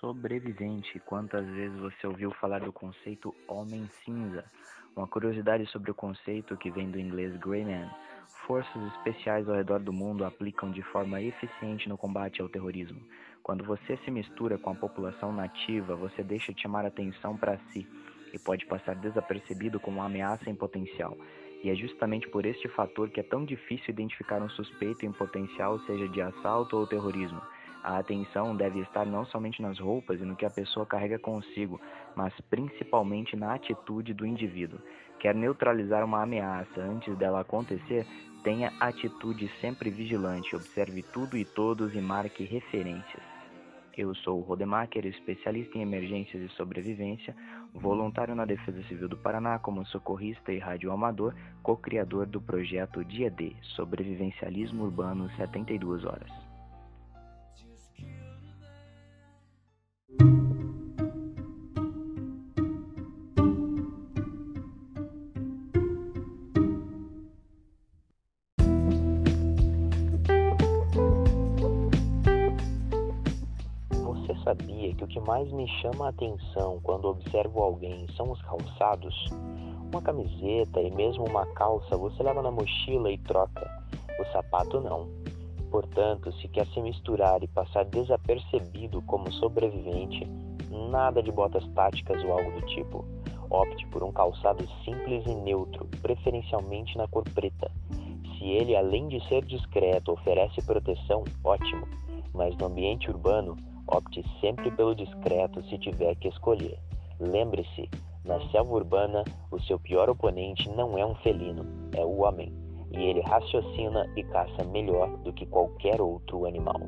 Sobrevivente, quantas vezes você ouviu falar do conceito homem cinza? Uma curiosidade sobre o conceito que vem do inglês Grey Man. Forças especiais ao redor do mundo aplicam de forma eficiente no combate ao terrorismo. Quando você se mistura com a população nativa, você deixa de chamar atenção para si e pode passar desapercebido como uma ameaça em potencial. E é justamente por este fator que é tão difícil identificar um suspeito em potencial, seja de assalto ou terrorismo. A atenção deve estar não somente nas roupas e no que a pessoa carrega consigo, mas principalmente na atitude do indivíduo. Quer neutralizar uma ameaça antes dela acontecer? Tenha atitude sempre vigilante, observe tudo e todos e marque referências. Eu sou o Rodemacher, especialista em emergências e sobrevivência, voluntário na Defesa Civil do Paraná como socorrista e radioamador, co-criador do projeto Dia D, Sobrevivencialismo Urbano 72 Horas. Sabia que o que mais me chama a atenção quando observo alguém são os calçados? Uma camiseta e mesmo uma calça você leva na mochila e troca, o sapato não. Portanto, se quer se misturar e passar desapercebido como sobrevivente, nada de botas táticas ou algo do tipo. Opte por um calçado simples e neutro, preferencialmente na cor preta. Se ele, além de ser discreto, oferece proteção, ótimo. Mas no ambiente urbano, Opte sempre pelo discreto se tiver que escolher. Lembre-se, na selva urbana, o seu pior oponente não é um felino, é o homem, e ele raciocina e caça melhor do que qualquer outro animal.